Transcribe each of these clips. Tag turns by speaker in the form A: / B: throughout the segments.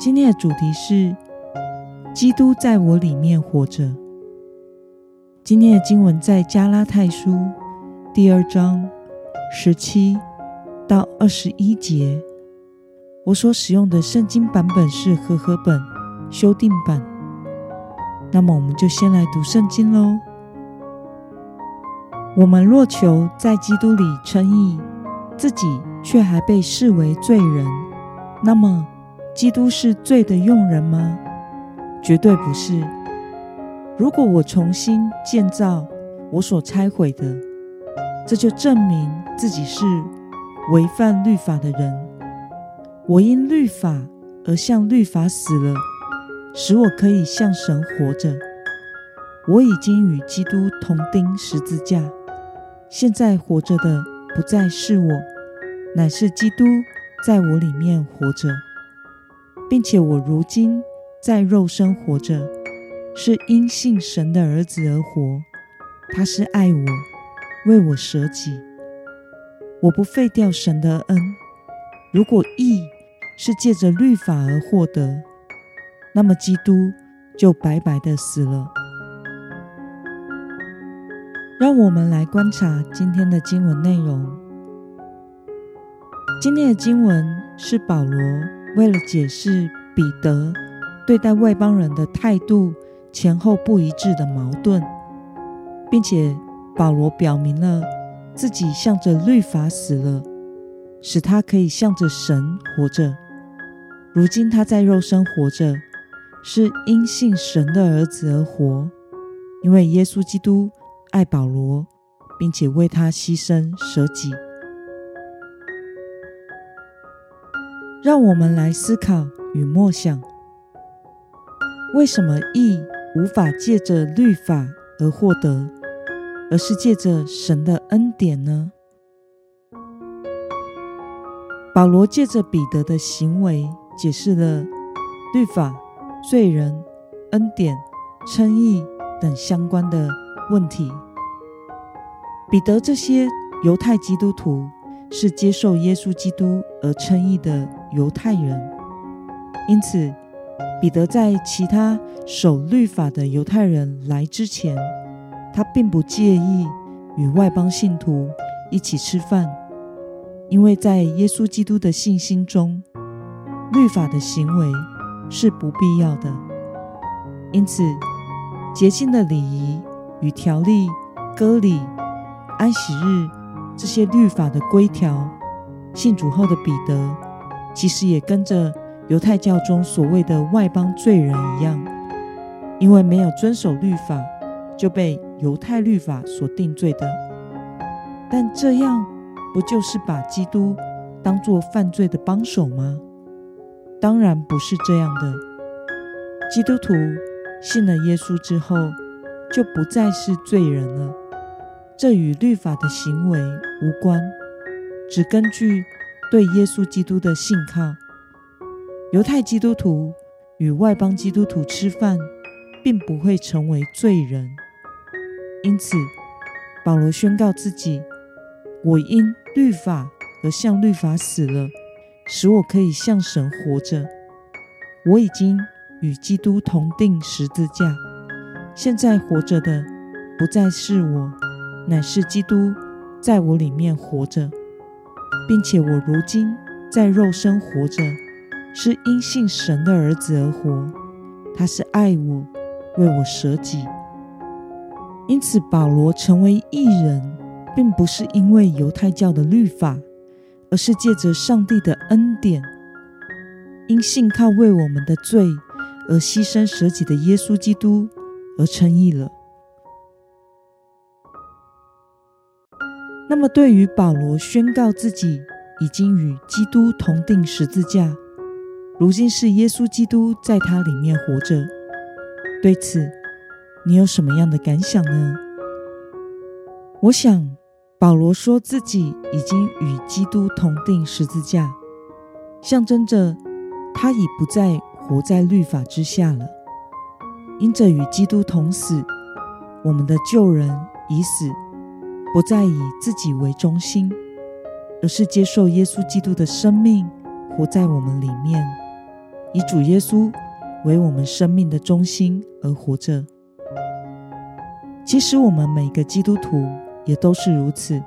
A: 今天的主题是基督在我里面活着。今天的经文在加拉太书第二章十七到二十一节。我所使用的圣经版本是和合本修订版。那么，我们就先来读圣经喽。我们若求在基督里称义，自己却还被视为罪人，那么。基督是罪的用人吗？绝对不是。如果我重新建造我所拆毁的，这就证明自己是违反律法的人。我因律法而向律法死了，使我可以向神活着。我已经与基督同钉十字架，现在活着的不再是我，乃是基督在我里面活着。并且我如今在肉身活着，是因信神的儿子而活。他是爱我，为我舍己。我不废掉神的恩。如果义是借着律法而获得，那么基督就白白的死了。让我们来观察今天的经文内容。今天的经文是保罗。为了解释彼得对待外邦人的态度前后不一致的矛盾，并且保罗表明了自己向着律法死了，使他可以向着神活着。如今他在肉身活着，是因信神的儿子而活，因为耶稣基督爱保罗，并且为他牺牲舍己。让我们来思考与默想：为什么义无法借着律法而获得，而是借着神的恩典呢？保罗借着彼得的行为，解释了律法、罪人、恩典、称义等相关的问题。彼得这些犹太基督徒是接受耶稣基督而称义的。犹太人，因此彼得在其他守律法的犹太人来之前，他并不介意与外邦信徒一起吃饭，因为在耶稣基督的信心中，律法的行为是不必要的。因此，洁净的礼仪与条例、割礼、安息日这些律法的规条，信主后的彼得。其实也跟着犹太教中所谓的外邦罪人一样，因为没有遵守律法，就被犹太律法所定罪的。但这样不就是把基督当作犯罪的帮手吗？当然不是这样的。基督徒信了耶稣之后，就不再是罪人了。这与律法的行为无关，只根据。对耶稣基督的信靠，犹太基督徒与外邦基督徒吃饭，并不会成为罪人。因此，保罗宣告自己：“我因律法而向律法死了，使我可以向神活着。我已经与基督同定十字架，现在活着的不再是我，乃是基督在我里面活着。”并且我如今在肉身活着，是因信神的儿子而活。他是爱我，为我舍己。因此，保罗成为义人，并不是因为犹太教的律法，而是借着上帝的恩典，因信靠为我们的罪而牺牲舍己的耶稣基督而称义了。那么，对于保罗宣告自己已经与基督同定十字架，如今是耶稣基督在他里面活着。对此，你有什么样的感想呢？我想，保罗说自己已经与基督同定十字架，象征着他已不再活在律法之下了。因着与基督同死，我们的旧人已死，不再以自己为中心，而是接受耶稣基督的生命活在我们里面，以主耶稣为我们生命的中心而活着。其实，我们每个基督徒。也都是如此。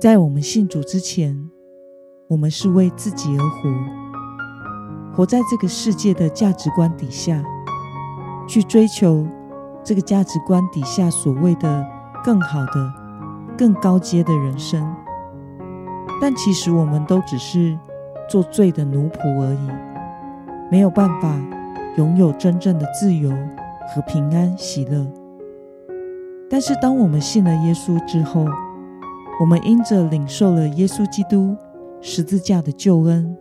A: 在我们信主之前，我们是为自己而活，活在这个世界的价值观底下，去追求这个价值观底下所谓的更好的、更高阶的人生。但其实我们都只是做罪的奴仆而已，没有办法拥有真正的自由和平安喜乐。但是，当我们信了耶稣之后，我们因着领受了耶稣基督十字架的救恩，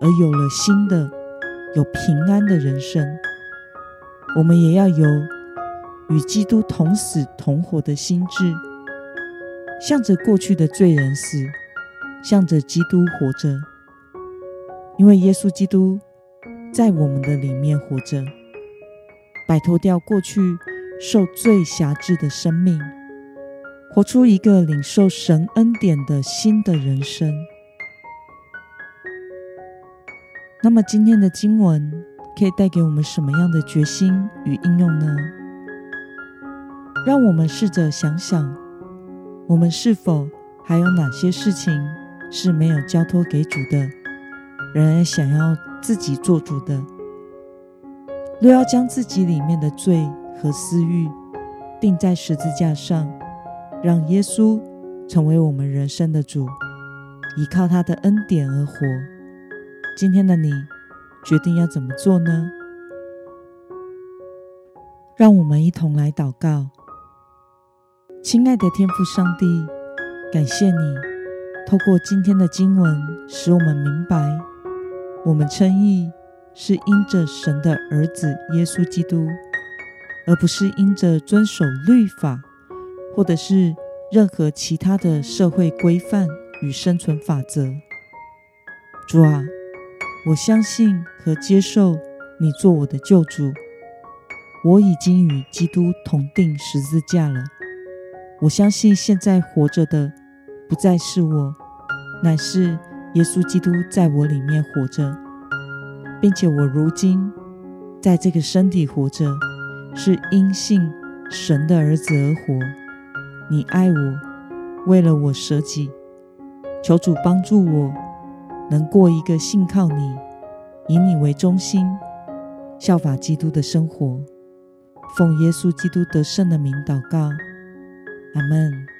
A: 而有了新的、有平安的人生。我们也要有与基督同死同活的心智，向着过去的罪人死，向着基督活着。因为耶稣基督在我们的里面活着，摆脱掉过去。受罪辖制的生命，活出一个领受神恩典的新的人生。那么，今天的经文可以带给我们什么样的决心与应用呢？让我们试着想想，我们是否还有哪些事情是没有交托给主的，仍然想要自己做主的？若要将自己里面的罪，和私欲钉在十字架上，让耶稣成为我们人生的主，依靠他的恩典而活。今天的你决定要怎么做呢？让我们一同来祷告。亲爱的天父上帝，感谢你透过今天的经文，使我们明白，我们称义是因着神的儿子耶稣基督。而不是因着遵守律法，或者是任何其他的社会规范与生存法则。主啊，我相信和接受你做我的救主。我已经与基督同定十字架了。我相信现在活着的不再是我，乃是耶稣基督在我里面活着，并且我如今在这个身体活着。是因信神的儿子而活。你爱我，为了我舍己。求主帮助我，能过一个信靠你、以你为中心、效法基督的生活。奉耶稣基督得胜的名祷告，阿门。